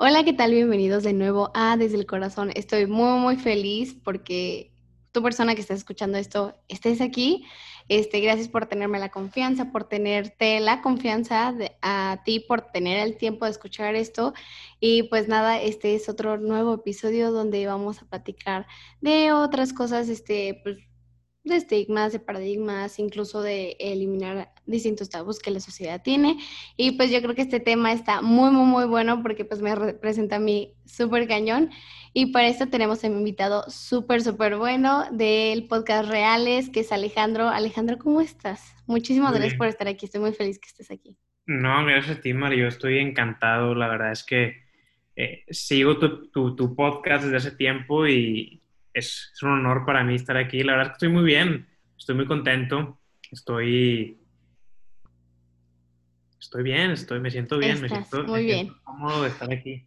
Hola, ¿qué tal? Bienvenidos de nuevo a Desde el Corazón. Estoy muy, muy feliz porque tu persona que estás escuchando esto estés aquí. Este, gracias por tenerme la confianza, por tenerte la confianza a ti, por tener el tiempo de escuchar esto. Y pues nada, este es otro nuevo episodio donde vamos a platicar de otras cosas, este, pues de estigmas, de paradigmas, incluso de eliminar distintos tabús que la sociedad tiene. Y pues yo creo que este tema está muy, muy, muy bueno porque pues me representa a mí súper cañón. Y para esto tenemos a un invitado súper, súper bueno del podcast Reales, que es Alejandro. Alejandro, ¿cómo estás? Muchísimas gracias por estar aquí. Estoy muy feliz que estés aquí. No, gracias a ti, Mario. Estoy encantado. La verdad es que eh, sigo tu, tu, tu podcast desde hace tiempo y es, un honor para mí estar aquí. La verdad es que estoy muy bien, estoy muy contento, estoy... Estoy bien, estoy, me siento bien, me siento, muy bien. cómodo de estar aquí.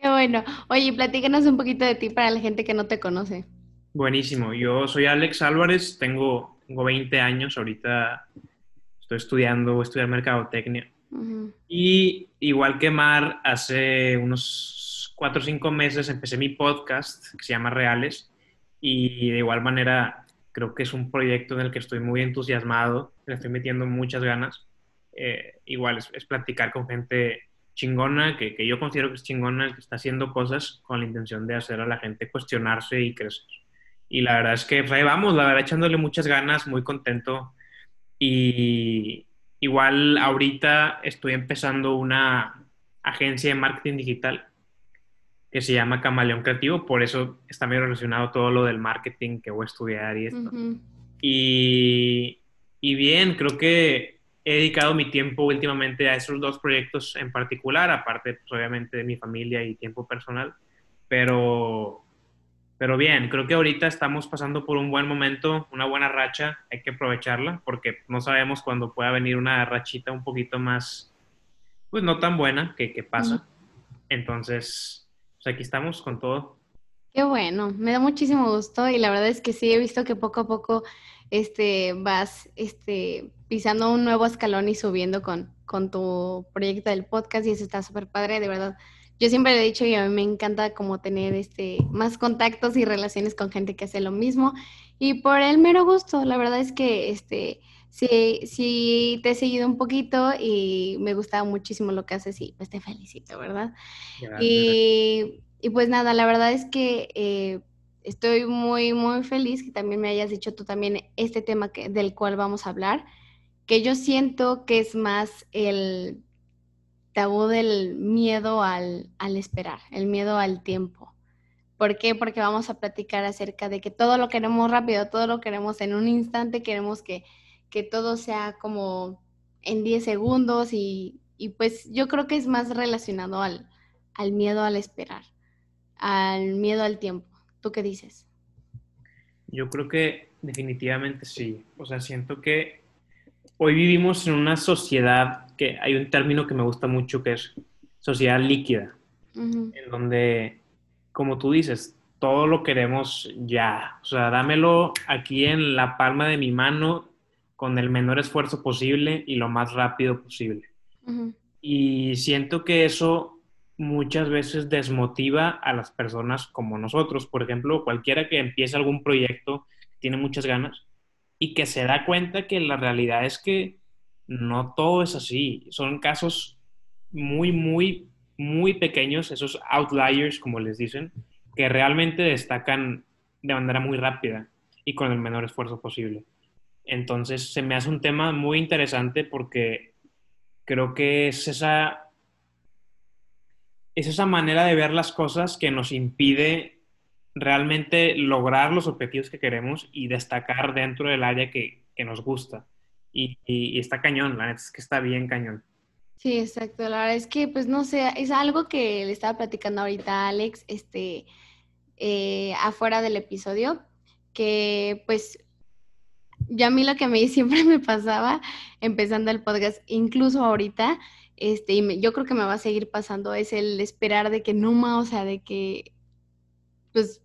Qué bueno. Oye, platícanos un poquito de ti para la gente que no te conoce. Buenísimo. Yo soy Alex Álvarez, tengo, tengo 20 años, ahorita estoy estudiando, voy a estudiar mercadotecnia. Y igual que Mar, hace unos cuatro o cinco meses empecé mi podcast que se llama Reales y de igual manera creo que es un proyecto en el que estoy muy entusiasmado, le estoy metiendo muchas ganas. Eh, igual es, platicar con gente chingona, que, que, yo considero que es chingona, que está haciendo cosas con la intención de hacer a la gente cuestionarse y crecer. Y la verdad es que pues, ahí vamos, la verdad echándole muchas ganas, muy contento. Y igual ahorita estoy empezando una agencia de marketing digital que se llama Camaleón Creativo, por eso está muy relacionado todo lo del marketing que voy a estudiar y esto. y, y, bien, creo que he dedicado mi tiempo últimamente a esos dos proyectos en particular, aparte pues, obviamente de mi familia y tiempo personal, pero, pero bien, creo que ahorita estamos pasando por un buen momento, una buena racha, hay que aprovecharla porque no sabemos cuándo pueda venir una rachita un poquito más, pues no tan buena que, que pasa. Entonces, pues aquí estamos con todo. Qué bueno, me da muchísimo gusto y la verdad es que sí he visto que poco a poco este, vas este, pisando un nuevo escalón y subiendo con, con tu proyecto del podcast y eso está súper padre, de verdad. Yo siempre he dicho y a mí me encanta como tener este, más contactos y relaciones con gente que hace lo mismo y por el mero gusto, la verdad es que este, sí, sí te he seguido un poquito y me gustaba muchísimo lo que haces y pues te felicito, ¿verdad? Y, y, pues nada, la verdad es que eh, estoy muy, muy feliz que también me hayas dicho tú también este tema que, del cual vamos a hablar, que yo siento que es más el tabú del miedo al, al esperar, el miedo al tiempo. ¿Por qué? Porque vamos a platicar acerca de que todo lo queremos rápido, todo lo queremos en un instante, queremos que que todo sea como en 10 segundos y, pues yo creo que es más relacionado al, al miedo al esperar, al miedo al tiempo. ¿Tú qué dices? Yo creo que definitivamente sí. O sea, siento que hoy vivimos en una sociedad que hay un término que me gusta mucho que es sociedad líquida, en donde, como tú dices, todo lo queremos ya. O sea, dámelo aquí en la palma de mi mano con el menor esfuerzo posible y lo más rápido posible. Y siento que eso muchas veces desmotiva a las personas como nosotros. Por ejemplo, cualquiera que empiece algún proyecto, tiene muchas ganas y que se da cuenta que la realidad es que no todo es así. Son casos muy, muy, muy pequeños, esos outliers, como les dicen, que realmente destacan de manera muy rápida y con el menor esfuerzo posible. Entonces se me hace un tema muy interesante porque creo que es esa, es esa manera de ver las cosas que nos impide realmente lograr los objetivos que queremos y destacar dentro del área que, nos gusta. Y, está cañón, la neta es que está bien cañón. Sí, exacto. La verdad es que, pues no sé, es algo que le estaba platicando ahorita a Alex, este, eh, afuera del episodio, que pues yo a mí lo que a mí siempre me pasaba empezando el podcast, incluso ahorita, este, y yo creo que me va a seguir pasando, es el esperar de que no más, o sea, de que, pues,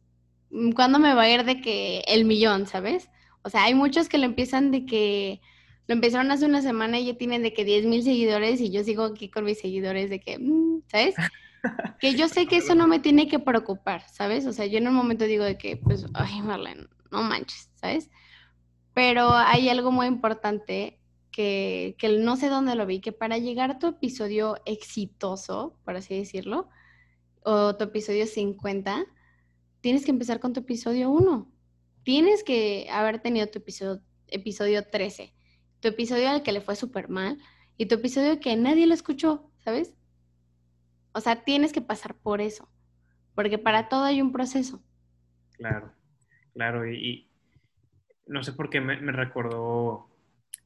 ¿cuándo me va a ir de que el millón, sabes? O sea, hay muchos que lo empiezan de que, lo empezaron hace una semana y ya tienen de que 10 mil seguidores y yo sigo aquí con mis seguidores de que, mm, ¿sabes? que yo sé que eso no me tiene que preocupar, ¿sabes? O sea, yo en un momento digo de que, pues, ay, Marlene, no manches, ¿sabes? Pero hay algo muy importante que, que no sé dónde lo vi, que para llegar a tu episodio exitoso, por así decirlo, o tu episodio 50, tienes que empezar con tu episodio 1. Tienes que haber tenido tu episodio, episodio 13, tu episodio al que le fue súper mal y tu episodio que nadie lo escuchó, ¿sabes? O sea, tienes que pasar por eso, porque para todo hay un proceso. Claro, claro, y, no sé por qué me, recordó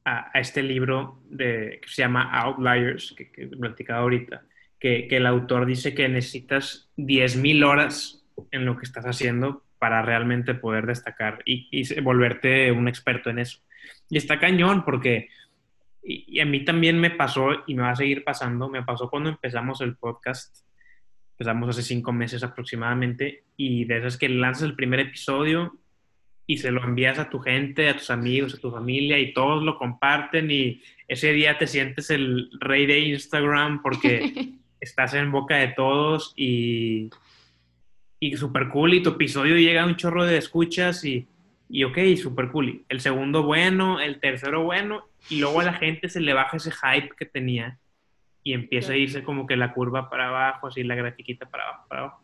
a, este libro de, que se llama Outliers, que, que he platicado ahorita, que, el autor dice que necesitas 10.000 horas en lo que estás haciendo para realmente poder destacar y, volverte un experto en eso. Y está cañón porque, y, a mí también me pasó y me va a seguir pasando, me pasó cuando empezamos el podcast, empezamos hace cinco meses aproximadamente, y de esas que lanzas el primer episodio y se lo envías a tu gente, a tus amigos, a tu familia y todos lo comparten y ese día te sientes el rey de Instagram porque estás en boca de todos y, y super cool y tu episodio llega a un chorro de escuchas y, y ok, super cool. El segundo bueno, el tercero bueno y luego a la gente se le baja ese hype que tenía y empieza a irse como que la curva para abajo, así la grafiquita para abajo, para abajo.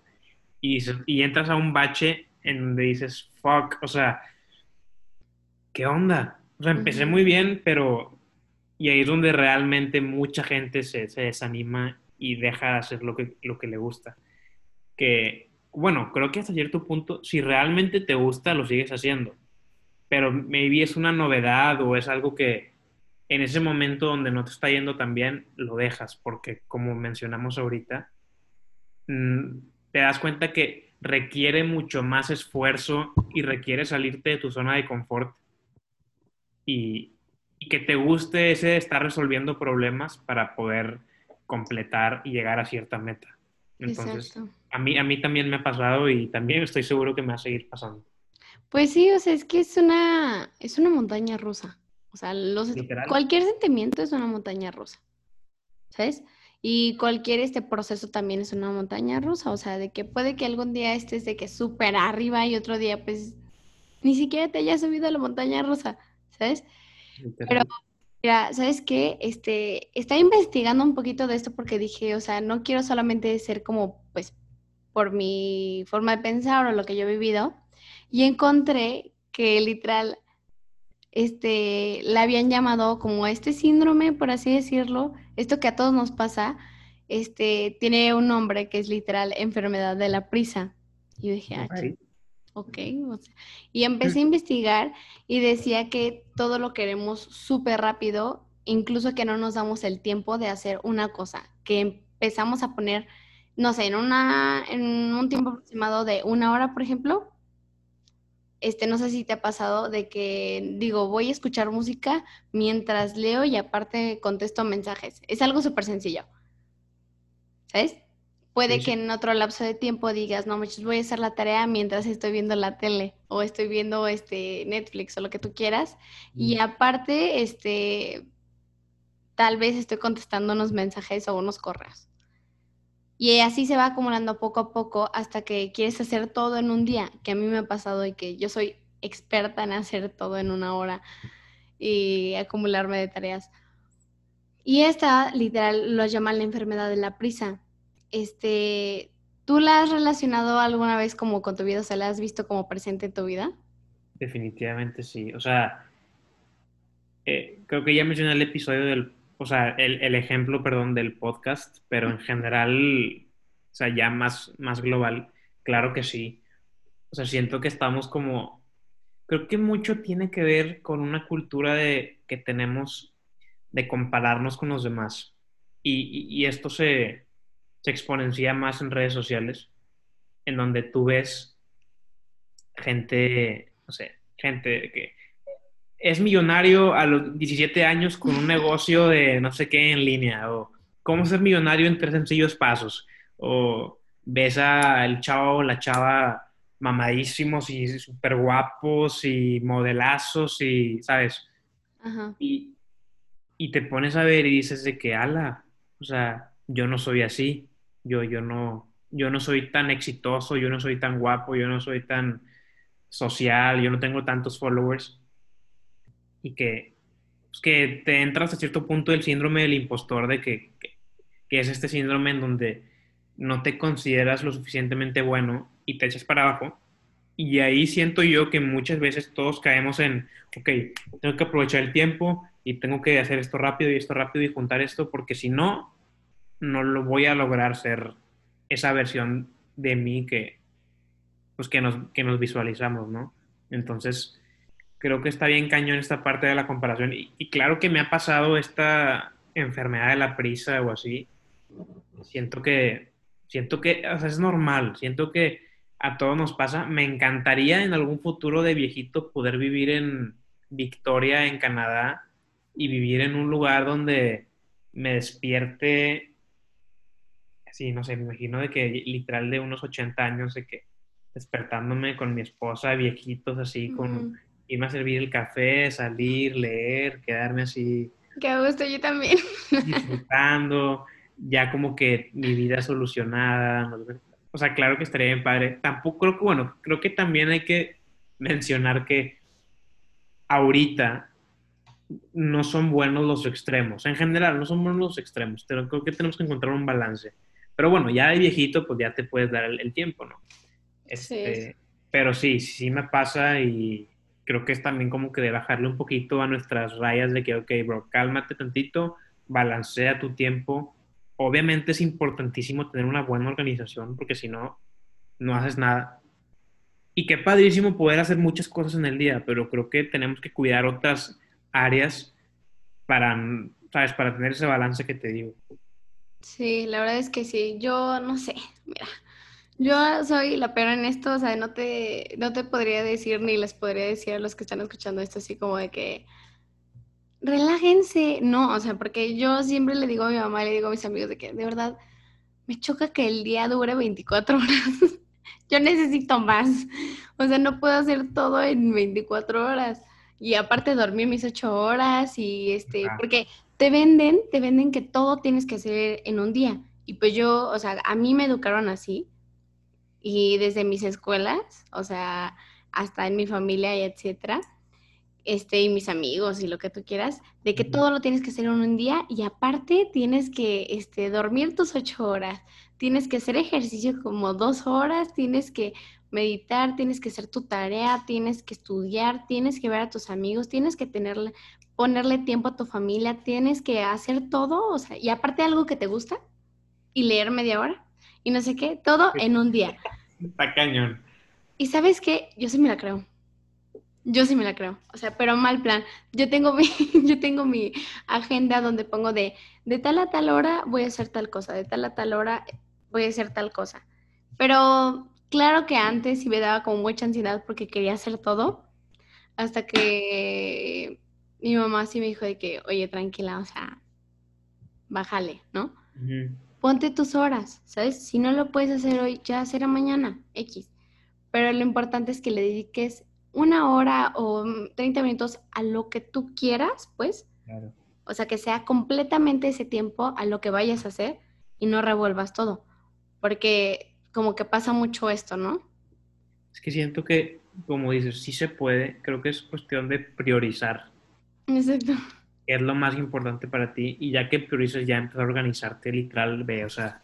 Y, y entras a un bache en donde dices, fuck, o sea, ¿qué onda? O sea, empecé muy bien, pero... Y ahí es donde realmente mucha gente se, se desanima y deja de hacer lo que, lo que le gusta. Que, bueno, creo que hasta cierto punto, si realmente te gusta, lo sigues haciendo. Pero maybe es una novedad o es algo que en ese momento donde no te está yendo tan bien, lo dejas, porque como mencionamos ahorita, mm, te das cuenta que requiere mucho más esfuerzo y requiere salirte de tu zona de confort y, que te guste ese estar resolviendo problemas para poder completar y llegar a cierta meta. Entonces, a mí, a mí también me ha pasado y también estoy seguro que me va a seguir pasando. Pues sí, o sea, es que es una, es una montaña rusa. O sea, cualquier sentimiento es una montaña rusa. ¿Sabes? Y cualquier este proceso también es una montaña rusa, o sea, de que puede que algún día estés de que súper arriba y otro día pues ni siquiera te hayas subido a la montaña rusa, ¿sabes? Pero mira, ¿sabes qué? Este, estaba investigando un poquito de esto porque dije, o sea, no quiero solamente ser como pues por mi forma de pensar o lo que yo he vivido y encontré que literal este, la habían llamado como este síndrome, por así decirlo, esto que a todos nos pasa, este, tiene un nombre que es literal enfermedad de la prisa. Y yo dije, ah, ok. y empecé a investigar y decía que todo lo queremos súper rápido, incluso que no nos damos el tiempo de hacer una cosa, que empezamos a poner, no sé, en, una, en un tiempo aproximado de una hora, por ejemplo, este, no sé si te ha pasado de que digo, voy a escuchar música mientras leo y aparte contesto mensajes. Es algo súper sencillo. ¿Sabes? Puede que en otro lapso de tiempo digas, no, muchachos, voy a hacer la tarea mientras estoy viendo la tele o estoy viendo este Netflix o lo que tú quieras. Y aparte, este, tal vez estoy contestando unos mensajes o unos correos. Y así se va acumulando poco a poco hasta que quieres hacer todo en un día, que a mí me ha pasado y que yo soy experta en hacer todo en una hora y acumularme de tareas. Y esta, literal, lo llaman la enfermedad de la prisa. Este, ¿Tú la has relacionado alguna vez como con tu vida? O sea, ¿la has visto como presente en tu vida? Definitivamente sí. O sea, eh, creo que ya mencioné el episodio del o sea, el, ejemplo, perdón, del podcast, pero en general, o sea, ya más, más global, claro que sí. O sea, siento que estamos como, creo que mucho tiene que ver con una cultura de, que tenemos de compararnos con los demás. Y, esto se, se exponencia más en redes sociales, en donde tú ves gente, no sé, gente que es millonario a los 17 años con un negocio de no sé qué en línea, o cómo ser millonario en tres sencillos pasos, o ves al chavo o la chava mamadísimos y súper guapos y modelazos y, ¿sabes? Y, y te pones a ver y dices de que, ala, o sea, yo no soy así, yo, yo no, yo no soy tan exitoso, yo no soy tan guapo, yo no soy tan social, yo no tengo tantos followers. Y que, pues, que te entras a cierto punto del síndrome del impostor, de que, que, es este síndrome en donde no te consideras lo suficientemente bueno y te echas para abajo. Y ahí siento yo que muchas veces todos caemos en, ok, tengo que aprovechar el tiempo y tengo que hacer esto rápido y esto rápido y juntar esto, porque si no, no lo voy a lograr ser esa versión de mí que, pues que nos, que nos visualizamos, ¿no? Entonces, creo que está bien cañón esta parte de la comparación. Y, claro que me ha pasado esta enfermedad de la prisa o así. Siento que, siento que, o es normal. Siento que a todos nos pasa. Me encantaría en algún futuro de viejito poder vivir en Victoria, en Canadá, y vivir en un lugar donde me despierte sí, no sé, me imagino de que literal de unos 80 años, de que despertándome con mi esposa, viejitos, así, con irme a servir el café, salir, leer, quedarme así. Qué gusto, yo también. Disfrutando, ya como que mi vida solucionada. O sea, claro que estaría bien padre. Tampoco creo que, bueno, creo que también hay que mencionar que ahorita no son buenos los extremos. En general, no son buenos los extremos, pero creo que tenemos que encontrar un balance. Pero bueno, ya de viejito, pues ya te puedes dar el, tiempo, ¿no? Este, Pero sí, sí me pasa y creo que es también como que de bajarle un poquito a nuestras rayas de que, ok, bro, cálmate tantito, balancea tu tiempo. Obviamente es importantísimo tener una buena organización porque si no, no haces nada. Y qué padrísimo poder hacer muchas cosas en el día, pero creo que tenemos que cuidar otras áreas para, ¿sabes? Para tener ese balance que te digo. Sí, la verdad es que sí. Yo no sé, mira, yo soy la peor en esto, o sea, no te, no te podría decir ni les podría decir a los que están escuchando esto así como de que relájense, no, o sea, porque yo siempre le digo a mi mamá, le digo a mis amigos de que de verdad me choca que el día dure 24 horas. yo necesito más. O sea, no puedo hacer todo en 24 horas. Y aparte dormir mis 8 horas y este, porque te venden, te venden que todo tienes que hacer en un día. Y pues yo, o sea, a mí me educaron así. Y desde mis escuelas, o sea, hasta en mi familia y etcétera, este, y mis amigos y lo que tú quieras, de que todo lo tienes que hacer en un día y aparte tienes que este, dormir tus ocho horas, tienes que hacer ejercicio como dos horas, tienes que meditar, tienes que hacer tu tarea, tienes que estudiar, tienes que ver a tus amigos, tienes que tener ponerle tiempo a tu familia, tienes que hacer todo, o sea, y aparte algo que te gusta, y leer media hora, y no sé qué, todo en un día. Está cañón. Y sabes qué, yo sí me la creo. Yo sí me la creo, o sea, pero mal plan. Yo tengo mi, yo tengo mi agenda donde pongo de, de tal a tal hora voy a hacer tal cosa, de tal a tal hora voy a hacer tal cosa. Pero claro que antes sí me daba como mucha ansiedad porque quería hacer todo, hasta que mi mamá sí me dijo de que, oye, tranquila, o sea, bájale, ¿no? Ponte tus horas, ¿sabes? Si no lo puedes hacer hoy, ya será mañana, X. Pero lo importante es que le dediques una hora o 30 minutos a lo que tú quieras, pues. Claro. O sea, que sea completamente ese tiempo a lo que vayas a hacer y no revuelvas todo. Porque como que pasa mucho esto, ¿no? Es que siento que, como dices, sí se puede, creo que es cuestión de priorizar. Exacto. Es lo más importante para ti? Y ya que priorizas, ya empezar a organizarte literal, ve, o sea,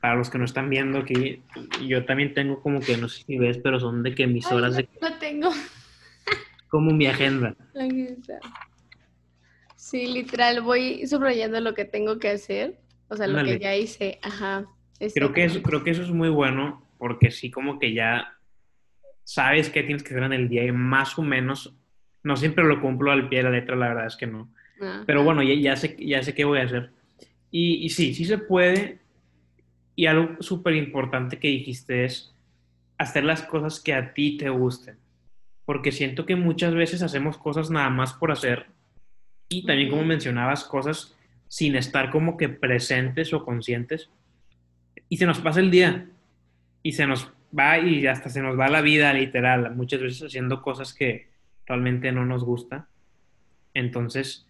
para los que no están viendo aquí, yo también tengo como que, no sé si ves, pero son de que mis horas de... Lo tengo. Como mi agenda. Sí, literal, voy subrayando lo que tengo que hacer, o sea, lo que ya hice, ajá. Creo que, eso, creo que eso es muy bueno, porque sí como que ya sabes qué tienes que hacer en el día y más o menos no siempre lo cumplo al pie de la letra, la verdad es que no. Pero bueno, ya, sé, ya sé qué voy a hacer. Y, sí, sí se puede. Y algo súper importante que dijiste es hacer las cosas que a ti te gusten. Porque siento que muchas veces hacemos cosas nada más por hacer. Y también, como mencionabas, cosas sin estar como que presentes o conscientes. Y se nos pasa el día. Y se nos va y hasta se nos va la vida, literal. Muchas veces haciendo cosas que, realmente no nos gusta. Entonces,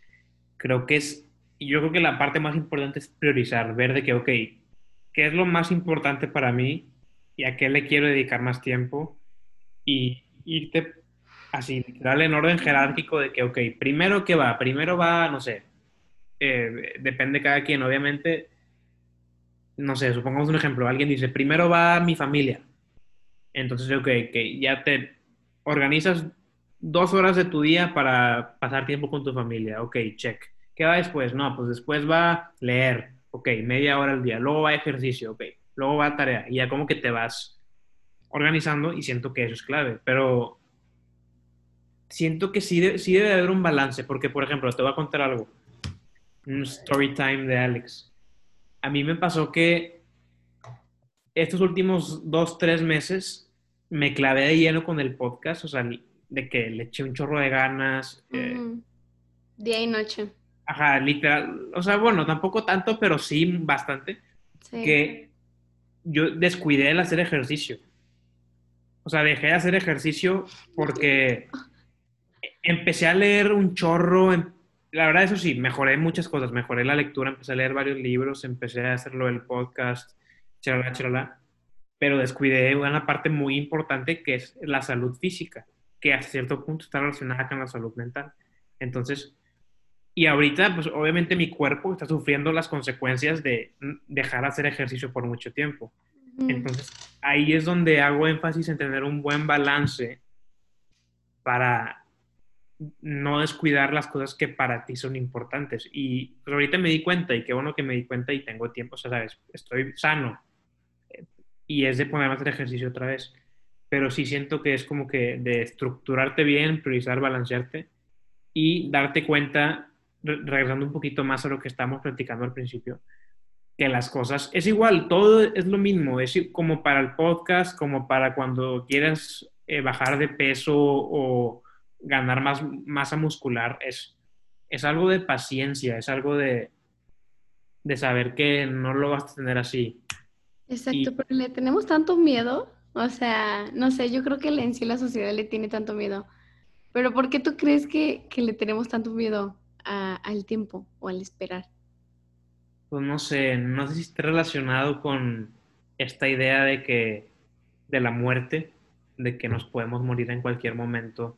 creo que es, yo creo que la parte más importante es priorizar, ver de que, ok, ¿qué es lo más importante para mí y a qué le quiero dedicar más tiempo? Y irte así, darle en orden jerárquico de que, ok, primero qué va, primero va, no sé, eh, depende cada quien, obviamente, no sé, supongamos un ejemplo, alguien dice, primero va mi familia, entonces, ok, que ya te organizas dos horas de tu día para pasar tiempo con tu familia, ok, check. ¿Qué va después? No, pues después va leer, ok, media hora al día, luego va ejercicio, ok, luego va tarea, y ya como que te vas organizando y siento que eso es clave, pero siento que sí, sí debe haber un balance, porque, por ejemplo, te voy a contar algo, un story time de Alex. A mí me pasó que estos últimos dos, tres meses me clavé de lleno con el podcast, o sea, de que le eché un chorro de ganas. Eh, Día y noche. Ajá, literal. O sea, bueno, tampoco tanto, pero sí bastante. Que yo descuidé el hacer ejercicio. O sea, dejé de hacer ejercicio porque empecé a leer un chorro. Em, la verdad, eso sí, mejoré muchas cosas. Mejoré la lectura, empecé a leer varios libros, empecé a hacerlo el podcast, chalala, chalala. Pero descuidé una parte muy importante que es la salud física, que a cierto punto está relacionada con la salud mental. Entonces, y ahorita, pues obviamente mi cuerpo está sufriendo las consecuencias de dejar de hacer ejercicio por mucho tiempo. Entonces, ahí es donde hago énfasis en tener un buen balance para no descuidar las cosas que para ti son importantes. Y pues ahorita me di cuenta, y qué bueno que me di cuenta y tengo tiempo, o sea, sabes, estoy sano. Y es de ponerme a hacer ejercicio otra vez. Pero sí siento que es como que de estructurarte bien, priorizar, balancearte y darte cuenta, regresando un poquito más a lo que estamos platicando al principio, que las cosas es igual, todo es lo mismo, es como para el podcast, como para cuando quieras eh, bajar de peso o ganar más masa muscular, es, es algo de paciencia, es algo de, de saber que no lo vas a tener así. Exacto, pero le tenemos tanto miedo, o sea, no sé, yo creo que en sí la sociedad le tiene tanto miedo, pero ¿por qué tú crees que, que le tenemos tanto miedo al tiempo o al esperar? Pues no sé, no sé si está relacionado con esta idea de que, de la muerte, de que nos podemos morir en cualquier momento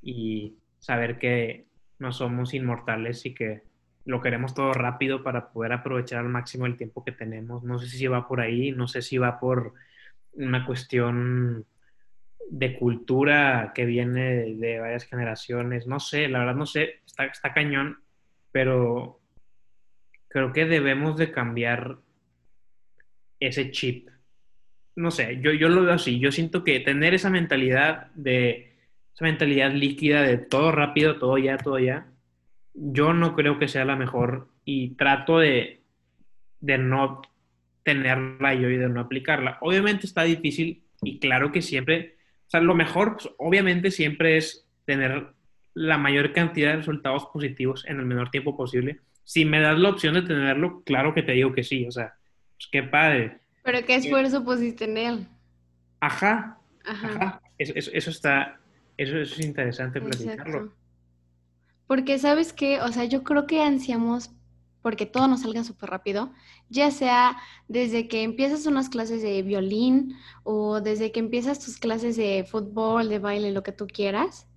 y saber que no somos inmortales y que lo queremos todo rápido para poder aprovechar al máximo el tiempo que tenemos. No sé si va por ahí, no sé si va por una cuestión de cultura que viene de, varias generaciones, no sé, la verdad no sé, está, cañón, pero creo que debemos de cambiar ese chip. No sé, yo, yo lo veo así, yo siento que tener esa mentalidad de esa mentalidad líquida de todo rápido, todo ya, todo ya, yo no creo que sea la mejor y trato de, de no tenerla yo y de no aplicarla. Obviamente está difícil y claro que siempre, o sea, lo mejor pues, obviamente siempre es tener la mayor cantidad de resultados positivos en el menor tiempo posible. Si me das la opción de tenerlo, claro que te digo que sí, o sea, pues qué padre. Pero qué esfuerzo pusiste en él. Ajá, ajá. eso, está, eso, es interesante platicarlo. Porque sabes que, o sea, yo creo que ansiamos porque todo nos salga súper rápido, ya sea desde que empiezas unas clases de violín o desde que empiezas tus clases de fútbol, de baile, lo que tú quieras,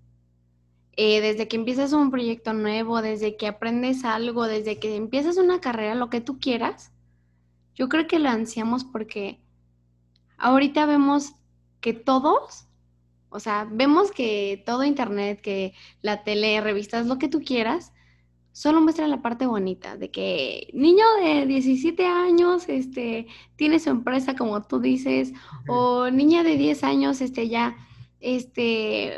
eh, desde que empiezas un proyecto nuevo, desde que aprendes algo, desde que empiezas una carrera, lo que tú quieras, yo creo que lo ansiamos porque ahorita vemos que todos o sea, vemos que todo Internet, que la tele, revistas, lo que tú quieras, solo muestra la parte bonita de que niño de 17 años este, tiene su empresa, como tú dices, o niña de 10 años este, ya, este,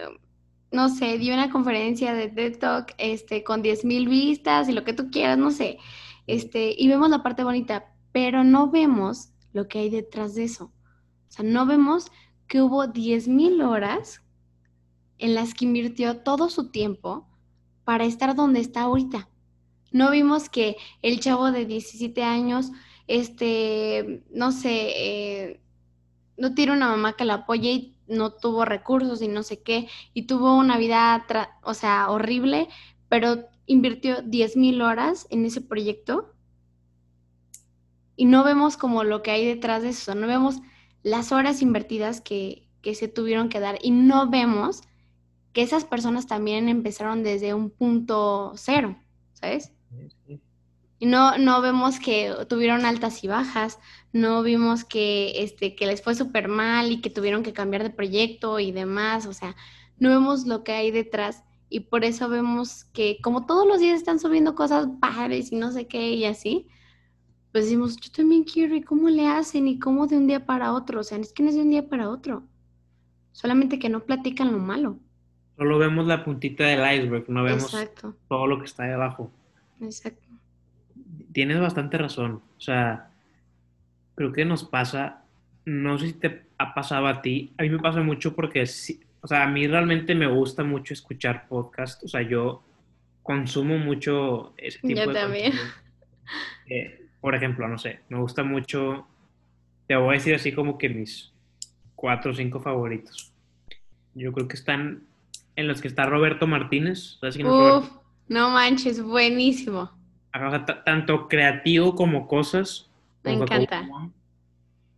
no sé, dio una conferencia de TED Talk este, con 10 mil vistas y lo que tú quieras, no sé, este, y vemos la parte bonita, pero no vemos lo que hay detrás de eso. O sea, no vemos que hubo 10.000 horas en las que invirtió todo su tiempo para estar donde está ahorita. No vimos que el chavo de 17 años, este, no sé, eh, no tiene una mamá que la apoye y no tuvo recursos y no sé qué, y tuvo una vida, o sea, horrible, pero invirtió 10 mil horas en ese proyecto y no vemos como lo que hay detrás de eso, no vemos las horas invertidas que, se tuvieron que dar y no vemos que esas personas también empezaron desde un punto cero, ¿sabes? Y no, no vemos que tuvieron altas y bajas, no vimos que, este, que les fue súper mal y que tuvieron que cambiar de proyecto y demás, o sea, no vemos lo que hay detrás y por eso vemos que como todos los días están subiendo cosas padres y no sé qué y así, pues decimos, yo también quiero, ¿y cómo le hacen? ¿Y cómo de un día para otro? O sea, es que no es de un día para otro. Solamente que no platican lo malo. Solo vemos la puntita del iceberg, no vemos todo lo que está debajo. Exacto. Tienes bastante razón. O sea, creo que nos pasa, no sé si te ha pasado a ti, a mí me pasa mucho porque, o sea, a mí realmente me gusta mucho escuchar podcast, o sea, yo consumo mucho ese tipo yo también. Eh, por ejemplo, no sé, me gusta mucho, te voy a decir así como que mis cuatro o cinco favoritos. Yo creo que están en los que está Roberto Martínez. Uf, no manches, buenísimo. tanto creativo como cosas. Me encanta.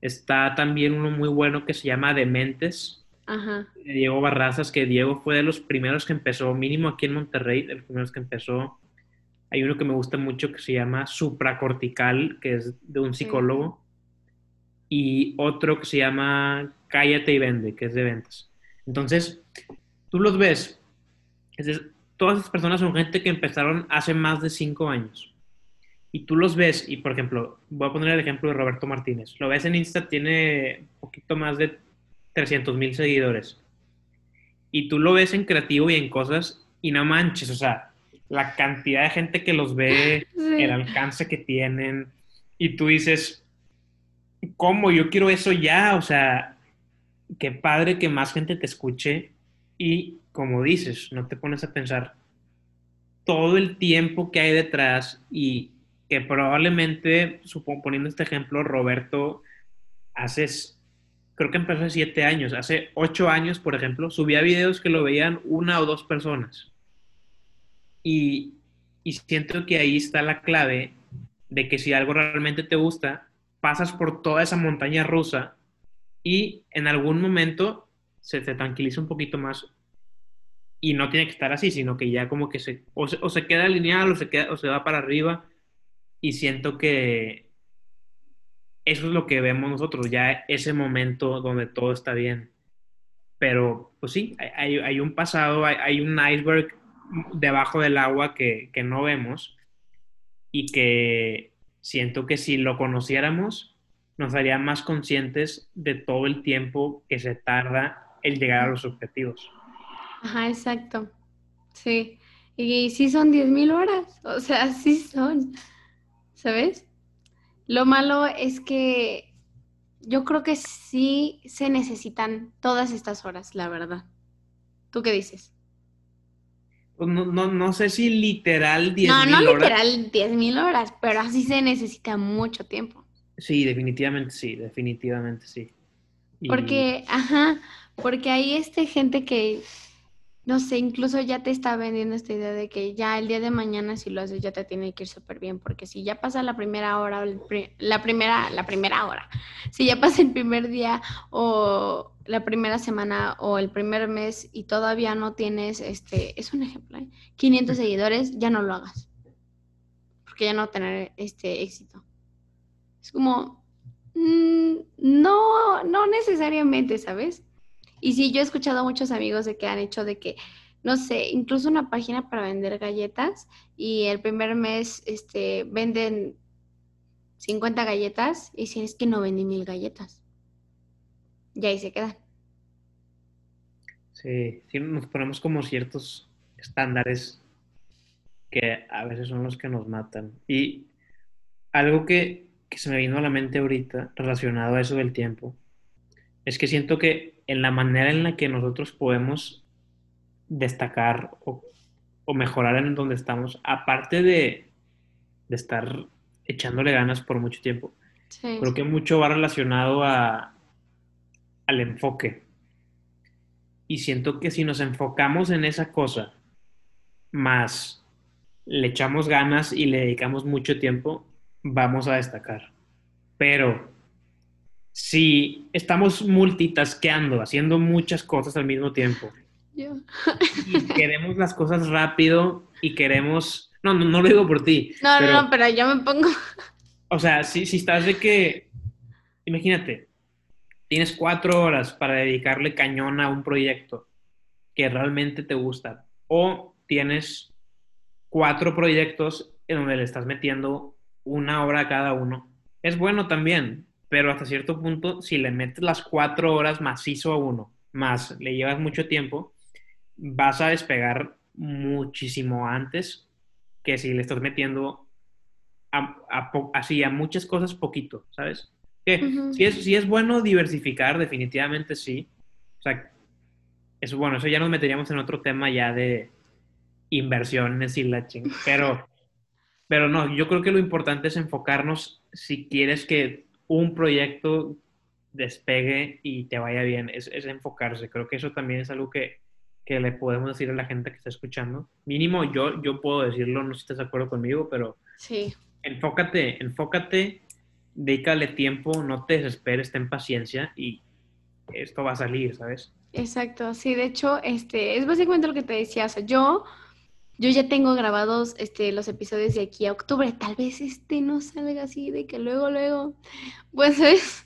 Está también uno muy bueno que se llama Dementes. Ajá. Diego Barrazas, que Diego fue de los primeros que empezó, mínimo aquí en Monterrey, de los primeros que empezó hay uno que me gusta mucho que se llama supracortical, que es de un psicólogo. Y otro que se llama Cállate y Vende, que es de ventas. Entonces, tú los ves. todas esas personas son gente que empezaron hace más de cinco años. Y tú los ves, y por ejemplo, voy a poner el ejemplo de Roberto Martínez. Lo ves en Insta, tiene un poquito más de 300 mil seguidores. Y tú lo ves en creativo y en cosas, y no manches, o sea, la cantidad de gente que los ve, el alcance que tienen, y tú dices, ¿cómo? Yo quiero eso ya, o sea, qué padre que más gente te escuche y como dices, no te pones a pensar todo el tiempo que hay detrás y que probablemente, poniendo este ejemplo, Roberto, haces, creo que empezó hace siete años, hace ocho años, por ejemplo, subía videos que lo veían una o dos personas. Y, siento que ahí está la clave de que si algo realmente te gusta, pasas por toda esa montaña rusa y en algún momento se te tranquiliza un poquito más y no tiene que estar así, sino que ya como que se o se, queda lineal o se, queda, o se va para arriba y siento que eso es lo que vemos nosotros, ya ese momento donde todo está bien. Pero pues sí, hay, hay un pasado, hay, hay un iceberg debajo del agua que, no vemos y que siento que si lo conociéramos nos haría más conscientes de todo el tiempo que se tarda el llegar a los objetivos. Ajá, exacto. Sí. Y sí son 10.000 horas, o sea, sí son, ¿sabes? Lo malo es que yo creo que sí se necesitan todas estas horas, la verdad. ¿Tú qué dices? Pues, no, no, no sé si literal 10 No, no literal 10 mil horas, pero así se necesita mucho tiempo. Sí, definitivamente sí, definitivamente sí. Porque, ajá, porque hay este gente que no sé, incluso ya te está vendiendo esta idea de que ya el día de mañana si lo haces ya te tiene que ir súper bien, porque si ya pasa la primera hora, la primera, la primera hora, si ya pasa el primer día o la primera semana o el primer mes y todavía no tienes, este, es un ejemplo, 500 ¿eh? seguidores, ya no lo hagas, porque ya no va a tener este éxito. Es como, mm, no, no necesariamente, ¿sabes? Y sí, yo he escuchado a muchos amigos de que han hecho de que, no sé, incluso una página para vender galletas y el primer mes este, venden 50 galletas y si es que no vendí mil galletas. Y ahí se quedan. Sí, sí, nos ponemos como ciertos estándares que a veces son los que nos matan. Y algo que, que se me vino a la mente ahorita relacionado a eso del tiempo es que siento que en la manera en la que nosotros podemos destacar o, mejorar en donde estamos, aparte de, estar echándole ganas por mucho tiempo, creo que mucho va relacionado a, al enfoque. Y siento que si nos enfocamos en esa cosa, más le echamos ganas y le dedicamos mucho tiempo, vamos a destacar. Pero si estamos multitasqueando, haciendo muchas cosas al mismo tiempo, y queremos las cosas rápido y queremos... No, no, lo digo por ti. No, no, no, pero yo me pongo... O sea, si, si estás de que... Imagínate, tienes cuatro horas para dedicarle cañón a un proyecto que realmente te gusta. O tienes cuatro proyectos en donde le estás metiendo una hora a cada uno. Es bueno también, pero hasta cierto punto, si le metes las cuatro horas macizo a uno, más le llevas mucho tiempo, vas a despegar muchísimo antes que si le estás metiendo así a muchas cosas poquito, ¿sabes? Que si, es, si es bueno diversificar, definitivamente sí. O sea, eso bueno, eso ya nos meteríamos en otro tema ya de inversiones y la ching. Pero, pero no, yo creo que lo importante es enfocarnos si quieres que un proyecto despegue y te vaya bien, es, es enfocarse. Creo que eso también es algo que, que, le podemos decir a la gente que está escuchando. Mínimo yo, yo puedo decirlo, no sé si estás de acuerdo conmigo, pero sí. enfócate, enfócate, dedícale tiempo, no te desesperes, ten paciencia y esto va a salir, ¿sabes? Exacto, sí, de hecho, este, es básicamente lo que te decía, o sea, yo, yo ya tengo grabados este, los episodios de aquí a octubre, tal vez este no salga así, de que luego, luego, pues es,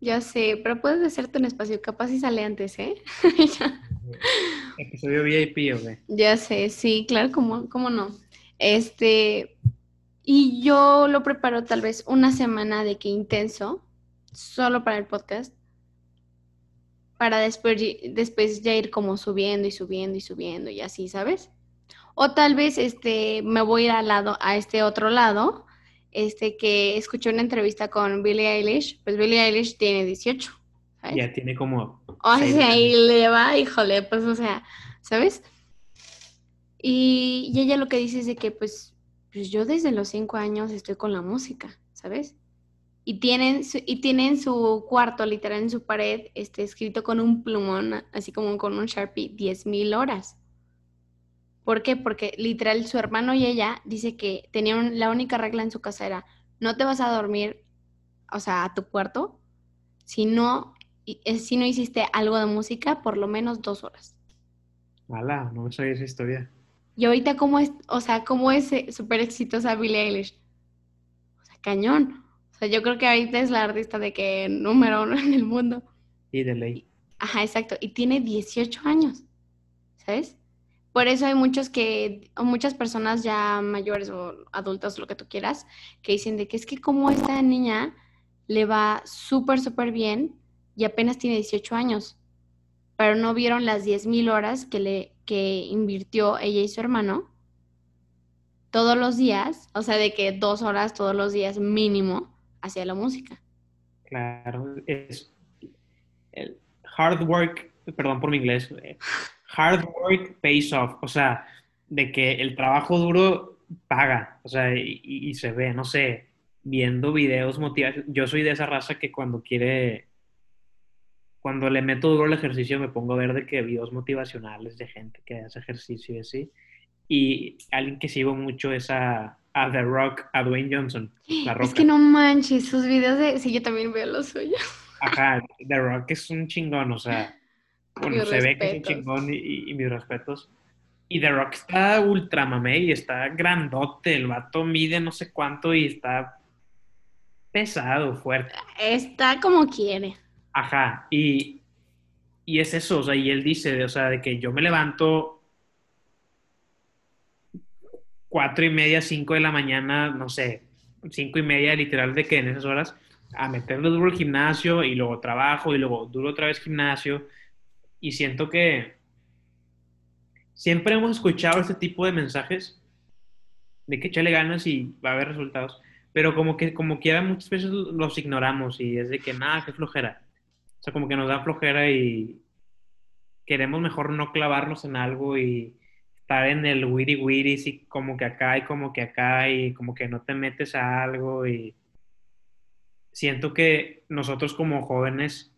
ya sé, pero puedes hacerte un espacio, capaz si sale antes, ¿eh? Episodio VIP, ¿o Ya sé, sí, claro, ¿cómo, cómo no? Este, y yo lo preparo tal vez una semana de que intenso, solo para el podcast, para después, después ya ir como subiendo y subiendo y subiendo y así, ¿sabes? O tal vez este, me voy a ir al lado, a este otro lado, este, que escuché una entrevista con Billie Eilish, pues Billie Eilish tiene 18. ¿sabes? Ya tiene como... O sea, ahí le va, híjole, pues, o sea, ¿sabes? Y, y, ella lo que dice es de que, pues, pues yo desde los 5 años estoy con la música, ¿sabes? y tienen, su, y tienen su cuarto, literal, en su pared, este, escrito con un plumón, así como con un Sharpie, 10.000 horas. ¿Por qué? Porque literal su hermano y ella dice que tenían la única regla en su casa era no te vas a dormir, o sea, a tu cuarto, si no, eh, si no hiciste algo de música por lo menos dos horas. ¡Hala! No me sabía esa historia. Y ahorita, ¿cómo es, o sea, cómo es eh, súper exitosa Billie Eilish? O sea, cañón yo creo que ahorita es la artista de que número uno en el mundo. Y de ley. Ajá, exacto. Y tiene 18 años, ¿sabes? Por eso hay muchos que, o muchas personas ya mayores o adultas, lo que tú quieras, que dicen de que es que como esta niña le va súper, súper bien y apenas tiene 18 años, pero no vieron las 10.000 horas que, le, que invirtió ella y su hermano todos los días, o sea, de que dos horas todos los días mínimo, hacia la música. Claro, es el hard work, perdón por mi inglés, eh, hard work pays off, o sea, de que el trabajo duro paga, o sea, y, se ve, no sé, viendo videos motivados. Yo soy de esa raza que cuando quiere, cuando le meto duro el ejercicio, me pongo a ver de que videos motivacionales de gente que hace ejercicio y así. Y alguien que sigo mucho es a, a The Rock, a Dwayne Johnson. Es que no manches, sus videos de... Sí, yo también veo los suyos. Ajá, The Rock es un chingón, o sea, bueno, se ve que es un chingón y, mis respetos. Y The Rock está ultra mamey, y está grandote, el vato mide no sé cuánto y está pesado, fuerte. Está como quiere. Ajá, y, y es eso, o sea, y él dice, o sea, de que yo me levanto cuatro y media, cinco de la mañana, no sé, cinco y media literal de que en esas horas a meterle duro el gimnasio y luego trabajo y luego duro otra vez gimnasio y siento que siempre hemos escuchado este tipo de mensajes de que échale ganas y va a haber resultados, pero como que como quiera muchas veces los ignoramos y es de que nada, que flojera. O sea, como que nos da flojera y queremos mejor no clavarnos en algo y estar en el wiri wiri, sí, como que acá y como que acá y como que no te metes a algo y siento que nosotros como jóvenes,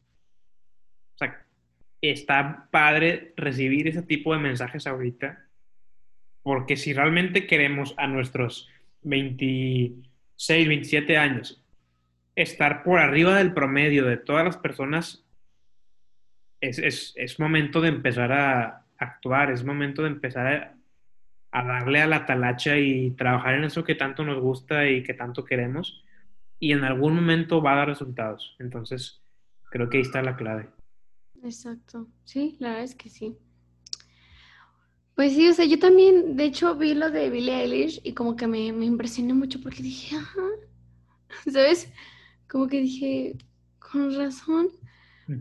o sea, está padre recibir ese tipo de mensajes ahorita, Porque si realmente queremos a nuestros 26, 27 años estar por arriba del promedio de todas las personas, es, momento de empezar a actuar, es momento de empezar a, a, darle a la talacha y trabajar en eso que tanto nos gusta y que tanto queremos. Y en algún momento va a dar resultados. Entonces, creo que ahí está la clave. Exacto. Sí, la verdad es que sí. Pues sí, o sea, yo también, de hecho, vi lo de Billie Eilish y como que me, me impresioné mucho porque dije, ajá, ¿sabes? Como que dije, con razón.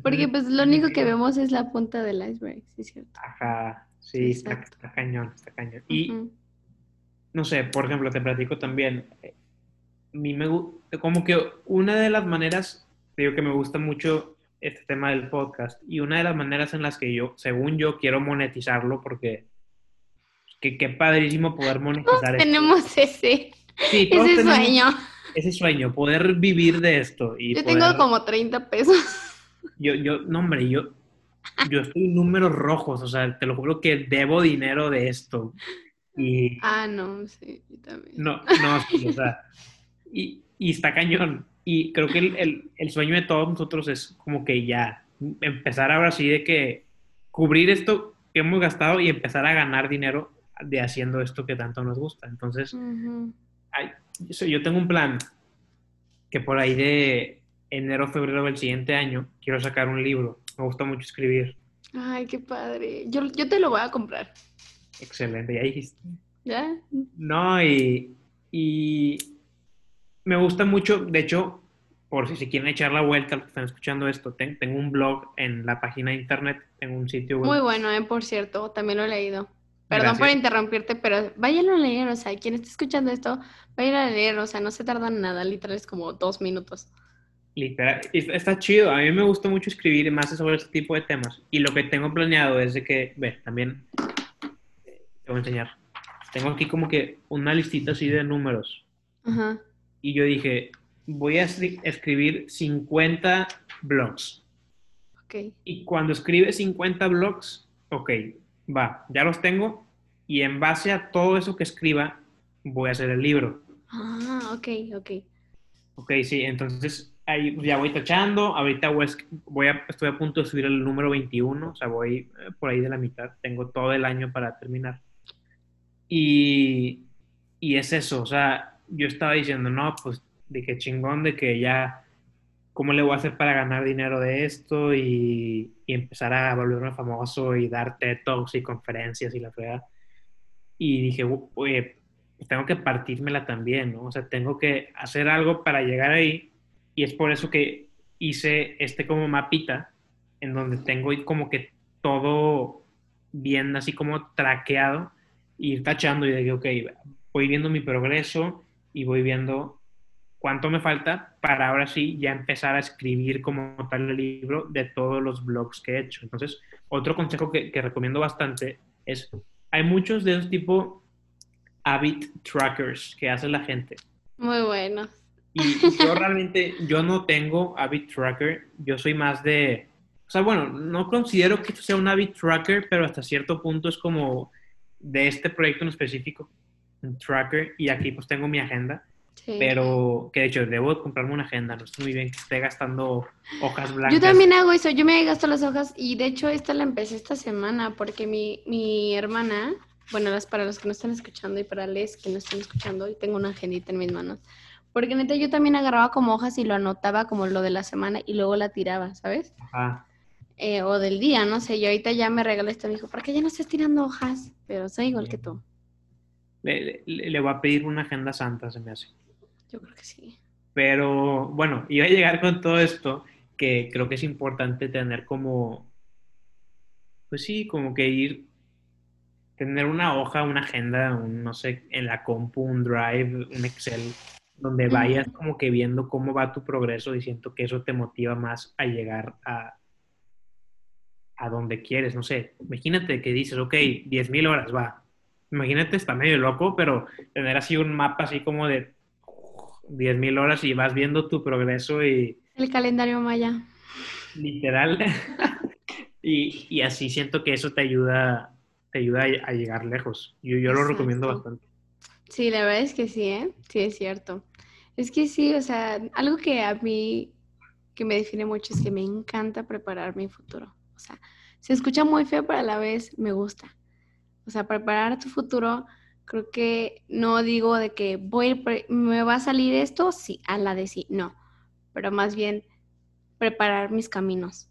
Porque pues lo único que vemos es la punta del iceberg, ¿sí es cierto? Ajá, sí, está, cañón, está cañón. Y, no sé, por ejemplo, te platico también, eh, a mí me como que una de las maneras, digo que me gusta mucho este tema del podcast y una de las maneras en las que yo, según yo, quiero monetizarlo porque que qué padrísimo poder monetizar. tenemos ese, ese sueño. Ese sueño, poder vivir de esto. Y yo tengo como 30 pesos. Yo, yo, no hombre, yo, yo estoy en números rojos, o sea, te lo juro que debo dinero de esto. Y, ah, no, sí, también. No, no, sí, o sea, y, y, está cañón. Y creo que el, el, el, sueño de todos nosotros es como que ya empezar ahora sí de que cubrir esto que hemos gastado y empezar a ganar dinero de haciendo esto que tanto nos gusta. Entonces, yo tengo un plan que por ahí de enero, febrero del siguiente año quiero sacar un libro. Me gusta mucho escribir. Ay, qué padre. Yo, yo te lo voy a comprar. Excelente, ya dijiste. ¿Ya? No, y, y me gusta mucho, de hecho, por si se quieren echar la vuelta, los que están escuchando esto, tengo un blog en la página de internet, en un sitio web. Muy bueno, eh, por cierto, también lo he leído. Perdón por interrumpirte, pero vayan a leer, o sea, quien esté escuchando esto, vayan a leer, o sea, no se tardan nada, literal es como dos minutos. Literal, está chido, a mí me gusta mucho escribir más sobre este tipo de temas. Y lo que tengo planeado es de que, ve, también te voy a enseñar. Tengo aquí como que una listita así de números. Ajá. Y yo dije, voy a escribir 50 blogs. Ok. Y cuando escribe 50 blogs, ok, va, ya los tengo y en base a todo eso que escriba voy a hacer el libro. Ah, ok, ok. Ok, sí, entonces ahí ya voy tachando, ahorita voy, a, estoy a punto de subir el número 21, o sea, voy eh, por ahí de la mitad, tengo todo el año para terminar. Y, y es eso, o sea, yo estaba diciendo, no, pues de qué chingón, de que ya ¿cómo le voy a hacer para ganar dinero de esto y, empezar a volverme famoso y dar TED Talks y conferencias y la fea? Y dije, oye, tengo que partírmela también, ¿no? O sea, tengo que hacer algo para llegar ahí y es por eso que hice este como mapita en donde tengo como que todo bien así como traqueado y ir tachando y digo, ok, voy viendo mi progreso y voy viendo cuánto me falta para ahora sí ya empezar a escribir como tal el libro de todos los blogs que he hecho. Entonces, otro consejo que, recomiendo bastante es, hay muchos de esos tipo habit trackers que hace la gente. Muy buenos. Y yo realmente, yo no tengo habit tracker, yo soy más de, o sea, bueno, no considero que esto sea un habit tracker, pero hasta cierto punto es como de este proyecto en específico, un tracker, y aquí pues tengo mi agenda pero que de hecho debo comprarme una agenda, no estoy muy bien que esté gastando hojas blancas. Yo también hago eso, yo me gasto las hojas y de hecho esta la empecé esta semana porque mi, mi hermana, bueno, las para los que no están escuchando y para les que no están escuchando, y tengo una agendita en mis manos. Porque neta yo también agarraba como hojas y lo anotaba como lo de la semana y luego la tiraba, ¿sabes? Ajá. Eh, o del día, no sé, yo ahorita ya me regalé esto, me dijo, ¿para qué ya no estés tirando hojas? Pero soy igual que tú. Le, le, le voy a pedir una agenda santa, se me hace. Yo creo que sí. Pero bueno, iba a llegar con todo esto que creo que es importante tener como, pues sí, como que ir, tener una hoja, una agenda, un, no sé, en la compu, un drive, un Excel, donde vayas como que viendo cómo va tu progreso y siento que eso te motiva más a llegar a, a donde quieres, no sé, imagínate que dices, ok, 10.000 horas, va. Imagínate, está medio loco, pero tener así un mapa así como de 10.000 horas y vas viendo tu progreso y... El calendario maya. Literal. y, y, así siento que eso te ayuda te ayuda a, llegar lejos. Yo, yo lo recomiendo bastante. Sí, la verdad es que sí, ¿eh? Sí, es cierto. Es que sí, o sea, algo que a mí que me define mucho es que me encanta preparar mi futuro. O sea, se escucha muy feo, pero a la vez me gusta. O sea, preparar tu futuro, creo que no digo de que voy, me va a salir esto, sí, a la de sí, no. Pero más bien preparar mis caminos,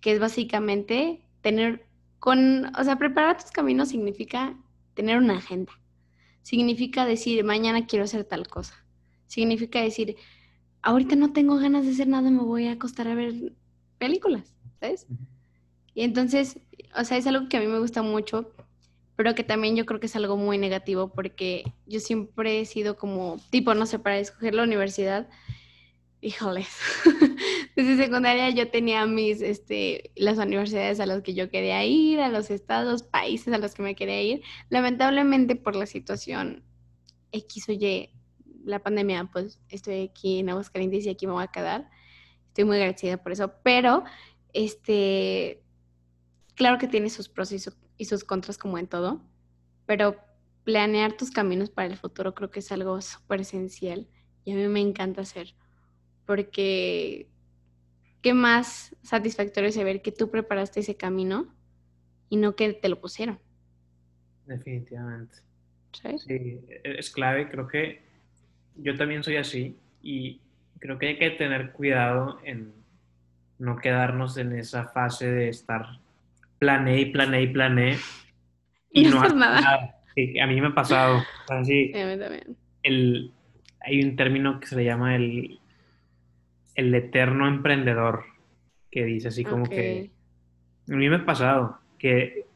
que es básicamente tener con, o sea, preparar tus caminos significa tener una agenda. Significa decir, mañana quiero hacer tal cosa. Significa decir, ahorita no tengo ganas de hacer nada, me voy a acostar a ver películas, ¿sabes? Y entonces, o sea, es algo que a mí me gusta mucho, pero que también yo creo que es algo muy negativo porque yo siempre he sido como, tipo, no sé, para escoger la universidad, híjoles, desde secundaria yo tenía mis, este, las universidades a las que yo quería ir, a los estados, países a los que me quería ir. Lamentablemente por la situación X o Y, la pandemia, pues estoy aquí en Aguascalientes y aquí me voy a quedar. Estoy muy agradecida por eso, pero este, claro que tiene sus pros y, y sus contras como en todo, pero planear tus caminos para el futuro creo que es algo súper esencial y a mí me encanta hacer porque qué más satisfactorio es saber que tú preparaste ese camino y no que te lo pusieron. Definitivamente. ¿Sí? es clave. Creo que yo también soy así y creo que hay que tener cuidado en no quedarnos en esa fase de estar planeé y planeé y planeé y, no, hacer nada. a mí me ha pasado. Así, a mí también. El, hay un término que se le llama el el eterno emprendedor que dice así como que a mí me ha pasado que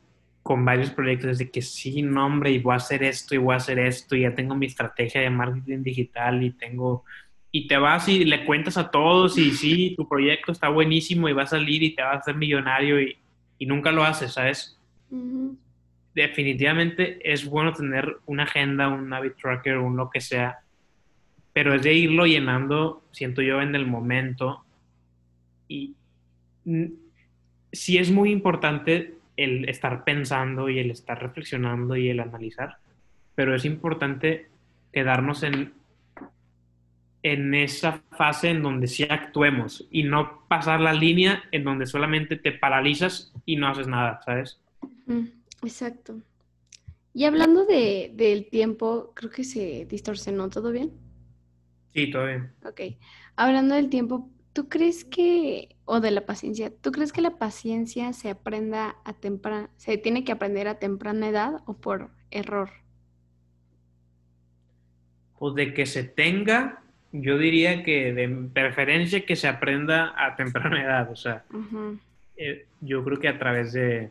con varios proyectos desde que sí, no hombre, y voy a hacer esto y voy a hacer esto y ya tengo mi estrategia de marketing digital y tengo y te vas y le cuentas a todos y sí, tu proyecto está buenísimo y va a salir y te vas a hacer millonario y, y nunca lo haces, ¿sabes? Definitivamente es bueno tener una agenda, un habit tracker, un lo que sea, pero es de irlo llenando, siento yo, en el momento. Y sí es muy importante el estar pensando y el estar reflexionando y el analizar, pero es importante quedarnos en, en esa fase en donde sí actuemos y no pasar la línea en donde solamente te paralizas y no haces nada, ¿sabes? Exacto. Y hablando de, del tiempo, creo que se distorsionó todo bien. Sí, todo bien. Ok. Hablando del tiempo, ¿tú crees que, o de la paciencia, ¿tú crees que la paciencia se aprenda a temprana, se tiene que aprender a temprana edad o por error? Pues de que se tenga, yo diría que de preferencia que se aprenda a temprana edad, o sea, eh, yo creo que a través de,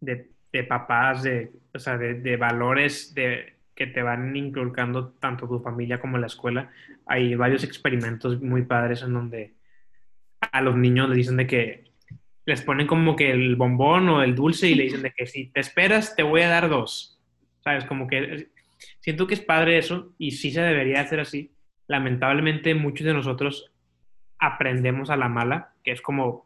de, papás, de, o sea, de valores, de que te van inculcando tanto tu familia como la escuela. Hay varios experimentos muy padres en donde a los niños les dicen de que les ponen como que el bombón o el dulce y le dicen de que si te esperas te voy a dar dos. ¿Sabes? Como que siento que es padre eso y sí se debería hacer así. Lamentablemente muchos de nosotros aprendemos a la mala, que es como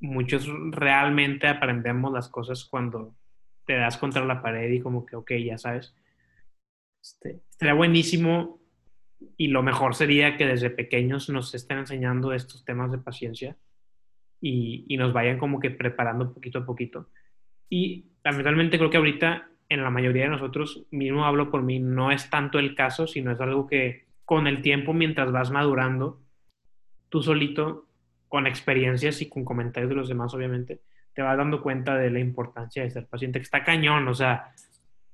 muchos realmente aprendemos las cosas cuando te das contra la pared y como que, ok, ya sabes. Este, estaría buenísimo y lo mejor sería que desde pequeños nos estén enseñando estos temas de paciencia y, y, nos vayan como que preparando poquito a poquito. Y lamentablemente creo que ahorita en la mayoría de nosotros, mismo hablo por mí, no es tanto el caso, sino es algo que con el tiempo, mientras vas madurando, tú solito, con experiencias y con comentarios de los demás, obviamente, te vas dando cuenta de la importancia de ser paciente, que está cañón, o sea,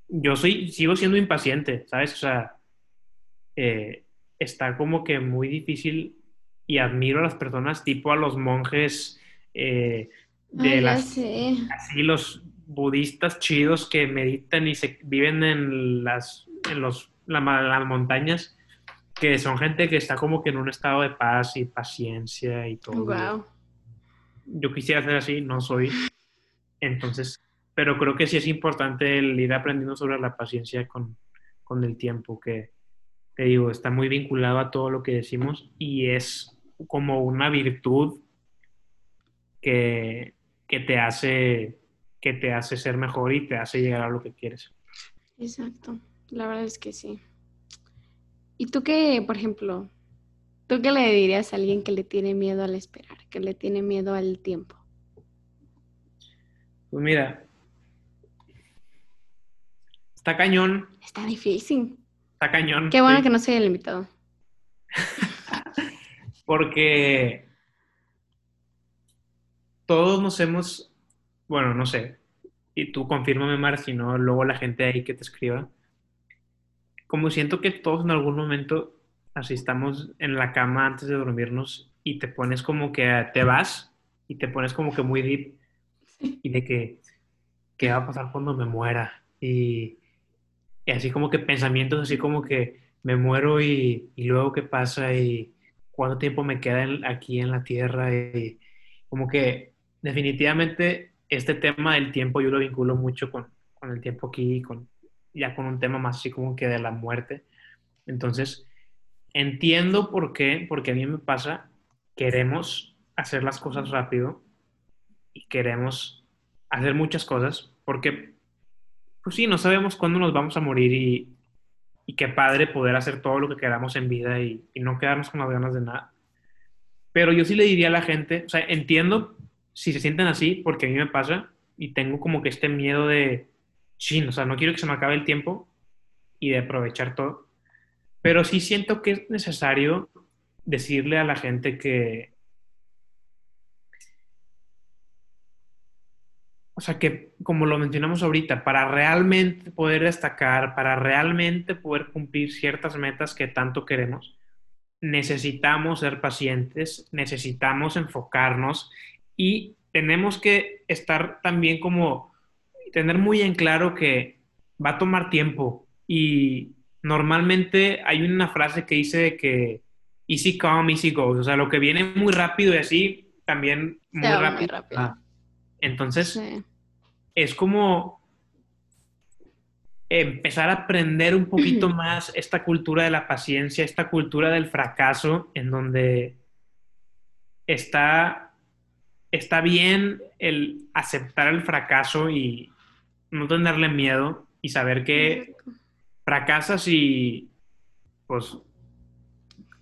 yo soy, sigo siendo impaciente, ¿sabes? O sea, eh, está como que muy difícil y admiro a las personas tipo a los monjes eh, de las, así los budistas chidos que meditan y se viven en las, en los, las montañas, que son gente que está como que en un estado de paz y paciencia y todo. Wow. Yo quisiera ser así, no soy. Entonces, pero creo que sí es importante el ir aprendiendo sobre la paciencia con, con el tiempo, que te digo, está muy vinculado a todo lo que decimos y es como una virtud que, que te hace que te hace ser mejor y te hace llegar a lo que quieres. Exacto, la verdad es que sí. ¿Y tú qué, por ejemplo, tú qué le dirías a alguien que le tiene miedo al esperar, que le tiene miedo al tiempo? Pues mira, está cañón. Está difícil. Está cañón. Qué bueno que no soy el invitado. Porque todos nos hemos, bueno, no sé, y tú confírmame, Mar, si no, luego la gente ahí que te escriba. Como siento que todos en algún momento, así estamos en la cama antes de dormirnos y te pones como que te vas y te pones como que muy deep y de que, ¿qué va a pasar cuando me muera? Y, y así como que pensamientos así como que me muero y, y luego qué pasa y cuánto tiempo me queda aquí en la tierra y como que definitivamente este tema del tiempo yo lo vinculo mucho con, con el tiempo aquí, con, ya con un tema más así como que de la muerte. Entonces, entiendo por qué, porque a mí me pasa, queremos hacer las cosas rápido y queremos hacer muchas cosas, porque, pues sí, no sabemos cuándo nos vamos a morir y, y qué padre poder hacer todo lo que queramos en vida y, y no quedarnos con las ganas de nada. Pero yo sí le diría a la gente, o sea, entiendo si se sienten así, porque a mí me pasa y tengo como que este miedo de, chin, o sea, no quiero que se me acabe el tiempo y de aprovechar todo. Pero sí siento que es necesario decirle a la gente que, o sea, que como lo mencionamos ahorita, para realmente poder destacar, para realmente poder cumplir ciertas metas que tanto queremos, necesitamos ser pacientes, necesitamos enfocarnos y tenemos que estar también como, tener muy en claro que va a tomar tiempo. Y normalmente hay una frase que dice que easy come, easy goes, o sea, lo que viene muy rápido y así, también muy rápido. Ah, entonces, es como empezar a aprender un poquito más esta cultura de la paciencia, esta cultura del fracaso, en donde está está bien el aceptar el fracaso y no tenerle miedo y saber que fracasas y pues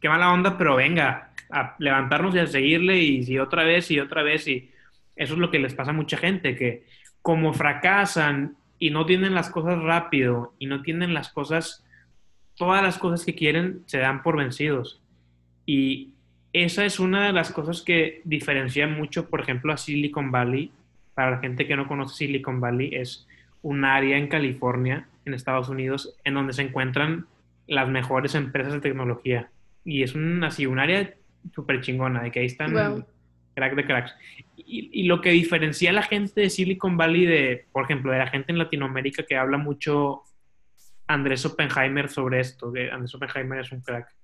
qué mala onda, pero venga, a levantarnos y a seguirle y, si otra vez y otra vez y eso es lo que les pasa a mucha gente, que como fracasan y no tienen las cosas rápido y no tienen las cosas, todas las cosas que quieren, se dan por vencidos. Y esa es una de las cosas que diferencia mucho, por ejemplo, a Silicon Valley. Para la gente que no conoce Silicon Valley, es un área en California, en Estados Unidos, en donde se encuentran las mejores empresas de tecnología. Y es un, así, un área súper chingona, de que ahí están crack de cracks. Y, y, lo que diferencia a la gente de Silicon Valley de, por ejemplo, de la gente en Latinoamérica que habla mucho Andrés Oppenheimer sobre esto, que Andrés Oppenheimer es un crack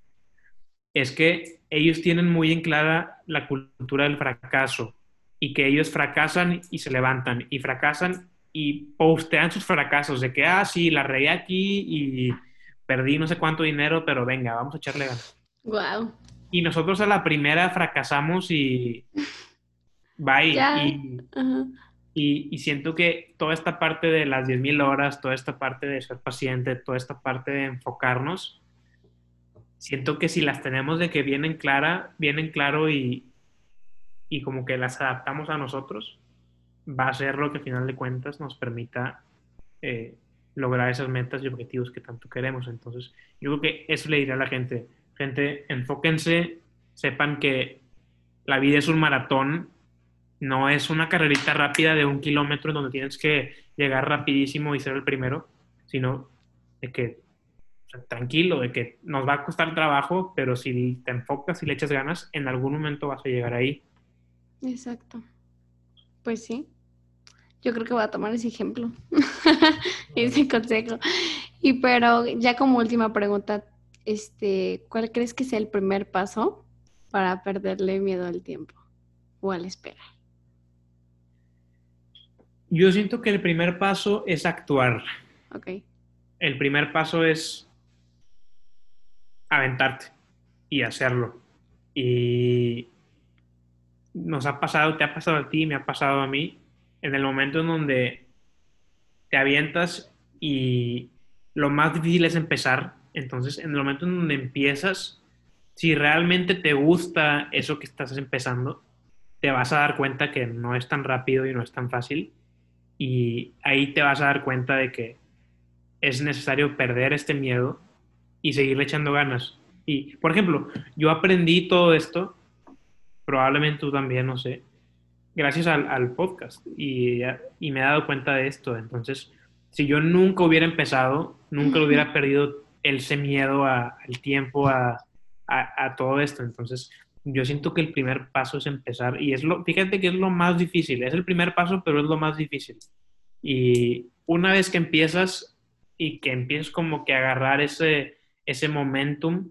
es que ellos tienen muy en clara la cultura del fracaso y que ellos fracasan y se levantan y fracasan y postean sus fracasos de que, ah, sí, la reí aquí y perdí no sé cuánto dinero, pero venga, vamos a echarle ganas. Wow. Y nosotros a la primera fracasamos y bye. Y, y, siento que toda esta parte de las 10.000 horas, toda esta parte de ser paciente, toda esta parte de enfocarnos, siento que si las tenemos de que vienen clara, vienen claro y, y como que las adaptamos a nosotros, va a ser lo que al final de cuentas nos permita eh, lograr esas metas y objetivos que tanto queremos. Entonces, yo creo que eso le diré a la gente. Gente, enfóquense, sepan que la vida es un maratón, no es una carrerita rápida de un kilómetro donde tienes que llegar rapidísimo y ser el primero, sino de que tranquilo, de que nos va a costar trabajo, pero si te enfocas y le echas ganas, en algún momento vas a llegar ahí. Exacto. Pues sí. Yo creo que voy a tomar ese ejemplo, ese consejo. Y pero ya como última pregunta, este, ¿cuál crees que sea el primer paso para perderle miedo al tiempo o al esperar? Yo siento que el primer paso es actuar. Ok. El primer paso es aventarte y hacerlo. Y nos ha pasado, te ha pasado a ti, me ha pasado a mí, en el momento en donde te avientas y lo más difícil es empezar, entonces en el momento en donde empiezas, si realmente te gusta eso que estás empezando, te vas a dar cuenta que no es tan rápido y no es tan fácil y ahí te vas a dar cuenta de que es necesario perder este miedo y seguirle echando ganas. Y, por ejemplo, yo aprendí todo esto, probablemente tú también, no sé, gracias al, podcast y, y, me he dado cuenta de esto. Entonces, si yo nunca hubiera empezado, nunca lo hubiera perdido ese miedo al tiempo, a, a, todo esto. Entonces, yo siento que el primer paso es empezar y es lo, fíjate que es lo más difícil, es el primer paso, pero es lo más difícil. Y una vez que empiezas y que empiezas como que a agarrar ese, ese momentum,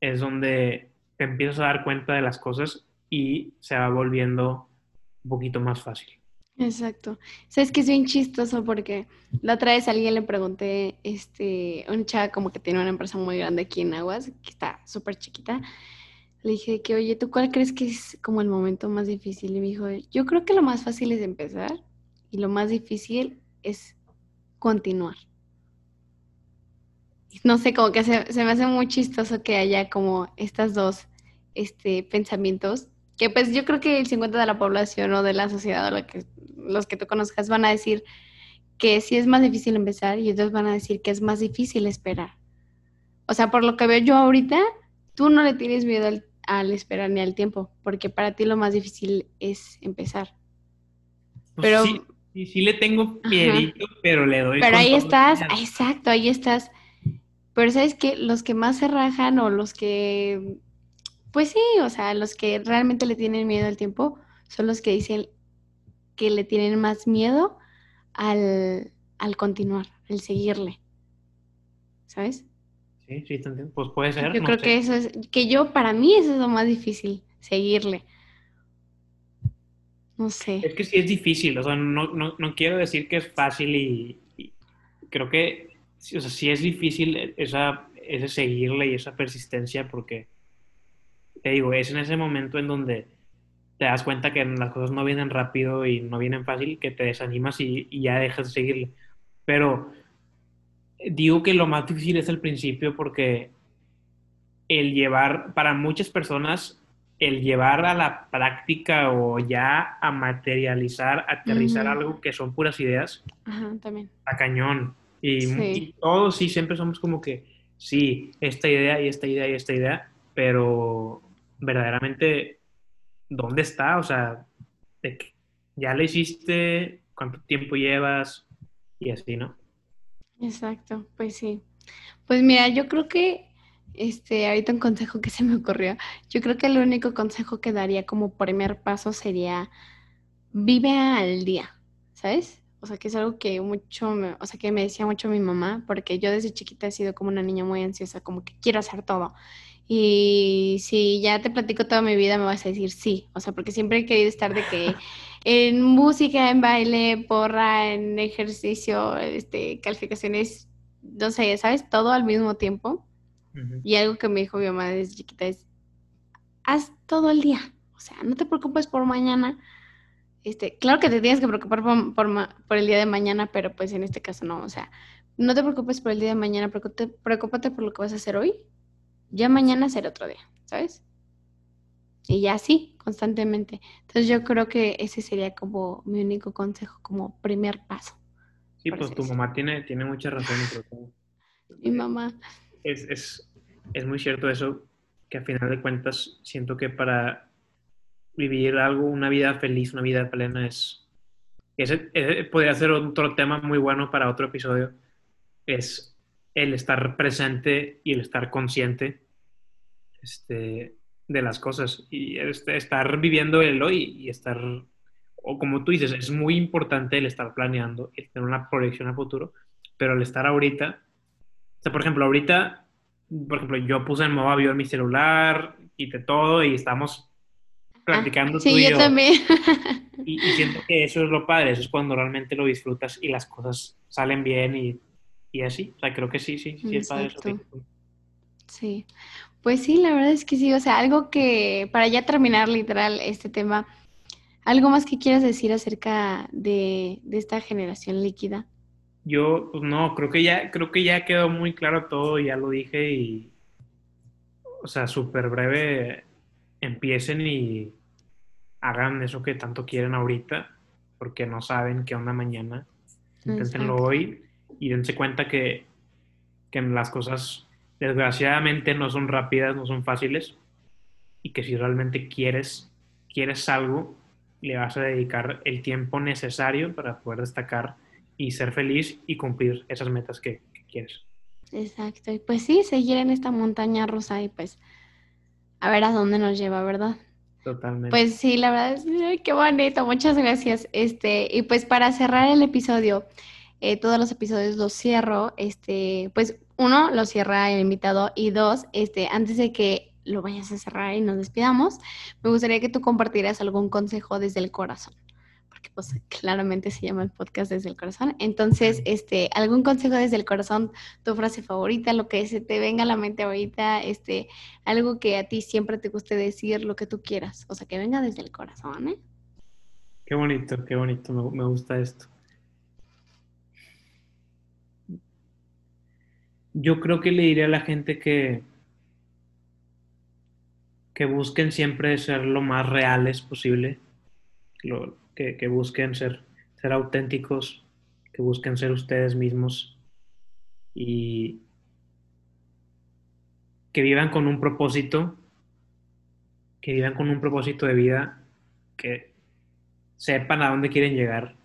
es donde te empiezas a dar cuenta de las cosas y se va volviendo un poquito más fácil. Exacto. Sabes que es bien chistoso porque la otra vez a alguien le pregunté, este, un chava como que tiene una empresa muy grande aquí en Aguas, que está súper chiquita. Le dije que, oye, ¿tú cuál crees que es como el momento más difícil? Y me dijo, yo creo que lo más fácil es empezar y lo más difícil es continuar no sé, como que se, me hace muy chistoso que haya como estas dos este, pensamientos, que pues yo creo que el 50% de la población o de la sociedad o lo que, los que tú conozcas van a decir que sí es más difícil empezar y otros van a decir que es más difícil esperar. O sea, por lo que veo yo ahorita, tú no le tienes miedo al, esperar ni al tiempo, porque para ti lo más difícil es empezar. Pues pero sí, sí, le tengo miedito, pero le doy. Pero ahí estás, exacto, ahí estás. Pero sabes que los que más se rajan o los que, pues sí, o sea, los que realmente le tienen miedo al tiempo son los que dicen que le tienen más miedo al, continuar, al seguirle. ¿Sabes? Sí, sí, pues puede ser. Yo creo que eso es, que yo, para mí eso es lo más difícil, seguirle. No sé. Es que sí es difícil, o sea, no, no, quiero decir que es fácil y creo que o sea, sí es difícil esa, ese seguirle y esa persistencia porque, te digo, es en ese momento en donde te das cuenta que las cosas no vienen rápido y no vienen fácil, que te desanimas y, ya dejas de seguirle. Pero digo que lo más difícil es el principio porque el llevar, para muchas personas, el llevar a la práctica o ya a materializar, aterrizar algo que son puras ideas, también. a cañón. Y, todos sí, siempre somos como que, sí, esta idea y esta idea y esta idea, pero verdaderamente, ¿dónde está? O sea, ya le hiciste, cuánto tiempo llevas y así, ¿no? Exacto, pues sí. Pues mira, yo creo que, este, ahorita un consejo que se me ocurrió, yo creo que el único consejo que daría como primer paso sería, vive al día, ¿sabes? O sea, que es algo que mucho, me, o sea, que me decía mucho mi mamá, porque yo desde chiquita he sido como una niña muy ansiosa, como que quiero hacer todo. Y si ya te platico toda mi vida, me vas a decir sí. O sea, porque siempre he querido estar de que en música, en baile, porra, en ejercicio, este, calificaciones, no sé, ¿sabes? Todo al mismo tiempo. Y algo que me dijo mi mamá desde chiquita es, haz todo el día. O sea, no te preocupes por mañana, este, claro que te tienes que preocupar por, el día de mañana, pero pues en este caso no, o sea, no te preocupes por el día de mañana, preocúpate, preocúpate por lo que vas a hacer hoy, ya mañana será otro día, ¿sabes? Y ya así, constantemente. Entonces yo creo que ese sería como mi único consejo, como primer paso. Sí, pues tu mamá tiene, tiene mucha razón. mi mamá. Es, es, es muy cierto eso, que a final de cuentas siento que para vivir algo, una vida feliz, una vida plena es... Ese, podría ser otro tema muy bueno para otro episodio. Es el estar presente y el estar consciente este, de las cosas y este, estar viviendo el hoy y estar, o como tú dices, es muy importante el estar planeando, el tener una proyección a futuro, pero el estar ahorita, o sea, por ejemplo, ahorita, por ejemplo, yo puse en modo avión mi celular, quité todo y estamos practicando ah, sí, yo, también. Y, siento que eso es lo padre, eso es cuando realmente lo disfrutas y las cosas salen bien y, y así. O sea, creo que sí, sí, sí es padre eso. Sí, pues sí, la verdad es que sí, o sea, algo que para ya terminar literal este tema, ¿Algo más que quieras decir acerca de, esta generación líquida? Yo, pues no, creo que ya, creo que ya quedó muy claro todo, ya lo dije y, o sea, súper breve, empiecen y hagan eso que tanto quieren ahorita, porque no saben qué onda mañana. Inténtenlo hoy y dense cuenta que, que las cosas desgraciadamente no son rápidas, no son fáciles y que si realmente quieres, quieres algo, le vas a dedicar el tiempo necesario para poder destacar y ser feliz y cumplir esas metas que, quieres. Exacto, y pues sí, seguir en esta montaña rusa y pues a ver a dónde nos lleva, ¿verdad? Totalmente. Pues sí, la verdad es qué bonito, muchas gracias. Este, y pues para cerrar el episodio, eh, todos los episodios los cierro, este, pues uno, lo cierra el invitado y dos, este, antes de que lo vayas a cerrar y nos despidamos, me gustaría que tú compartieras algún consejo desde el corazón, porque pues claramente se llama el podcast desde el corazón. Entonces, este, algún consejo desde el corazón, tu frase favorita, lo que se te venga a la mente ahorita, este, algo que a ti siempre te guste decir, lo que tú quieras, o sea, que venga desde el corazón, ¿eh? Qué bonito, qué bonito, me gusta esto. Yo creo que le diré a la gente que que busquen siempre ser lo más reales posible, que, busquen ser, ser auténticos, que busquen ser ustedes mismos y que vivan con un propósito, que vivan con un propósito de vida, que sepan a dónde quieren llegar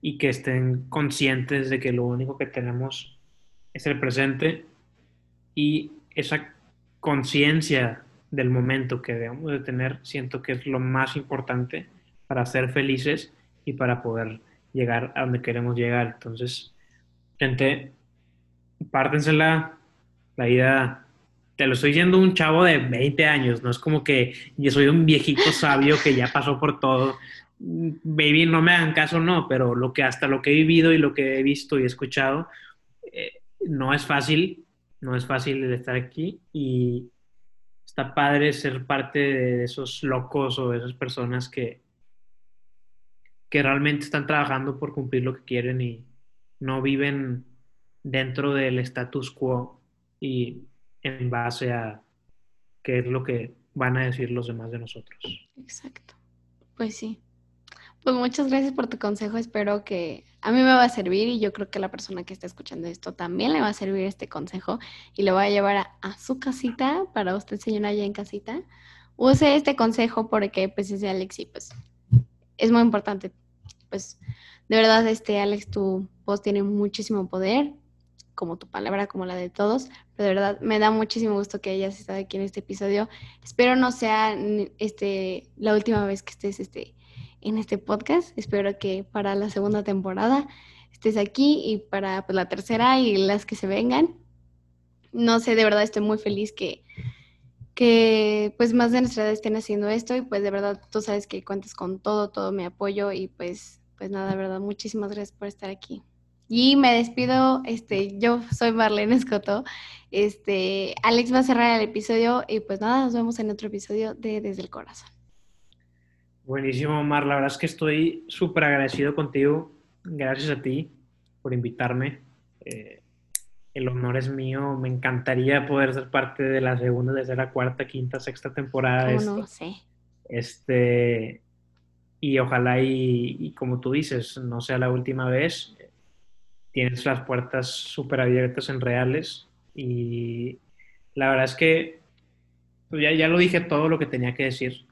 y que estén conscientes de que lo único que tenemos es el presente y esa conciencia del momento que debemos de tener, siento que es lo más importante para ser felices y para poder llegar a donde queremos llegar. Entonces, gente, pártensela, la vida, te lo estoy diciendo un chavo de 20 años, no es como que yo soy un viejito sabio que ya pasó por todo. Baby, no me hagan caso, no, pero lo que hasta lo que he vivido y lo que he visto y escuchado, eh, no es fácil, no es fácil estar aquí y está padre ser parte de esos locos o de esas personas que, que realmente están trabajando por cumplir lo que quieren y no viven dentro del status quo y en base a qué es lo que van a decir los demás de nosotros. Exacto. Pues sí. Pues muchas gracias por tu consejo. Espero que a mí me va a servir y yo creo que la persona que está escuchando esto también le va a servir este consejo y lo voy a llevar a, su casita para usted, señora, allá en casita. Use este consejo porque, pues, ese Alex y pues es muy importante. Pues, de verdad, este Alex, tu voz tiene muchísimo poder, como tu palabra, como la de todos. Pero de verdad, me da muchísimo gusto que hayas estado aquí en este episodio. Espero no sea este, la última vez que estés este, en este podcast. Espero que para la segunda temporada estés aquí y para pues, la tercera y las que se vengan. No sé, de verdad estoy muy feliz que, que pues más de nuestra edad estén haciendo esto y pues de verdad tú sabes que cuentas con todo, todo mi apoyo y pues, pues nada, de verdad, muchísimas gracias por estar aquí. Y me despido, este, yo soy Marlene Escoto, este, Alex va a cerrar el episodio y pues nada, nos vemos en otro episodio de Desde el Corazón. Buenísimo, Omar. La verdad es que estoy súper agradecido contigo. Gracias a ti por invitarme. Eh, el honor es mío. Me encantaría poder ser parte de la segunda, tercera, cuarta, quinta, sexta temporada de esto. No sé. Este, y ojalá y, como tú dices, no sea la última vez. Tienes las puertas súper abiertas en reales y la verdad es que pues ya, ya lo dije todo lo que tenía que decir.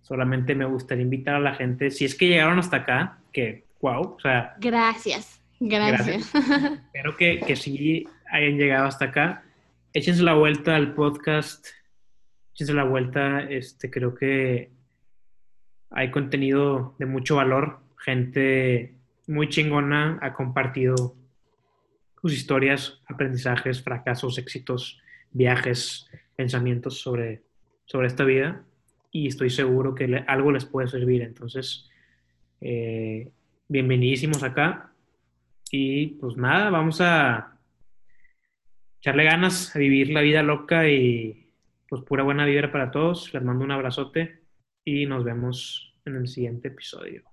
Solamente me gustaría invitar a la gente, si es que llegaron hasta acá, que wow, o sea... Gracias, gracias. Espero que, que sí hayan llegado hasta acá. Échense la vuelta al podcast, échense la vuelta, este, creo que hay contenido de mucho valor, gente muy chingona ha compartido sus historias, aprendizajes, fracasos, éxitos, viajes, pensamientos sobre, sobre esta vida y estoy seguro que algo les puede servir. Entonces, eh, bienvenidísimos acá. Y pues nada, vamos a echarle ganas a vivir la vida loca y pues pura buena vibra para todos. Les mando un abrazote y nos vemos en el siguiente episodio.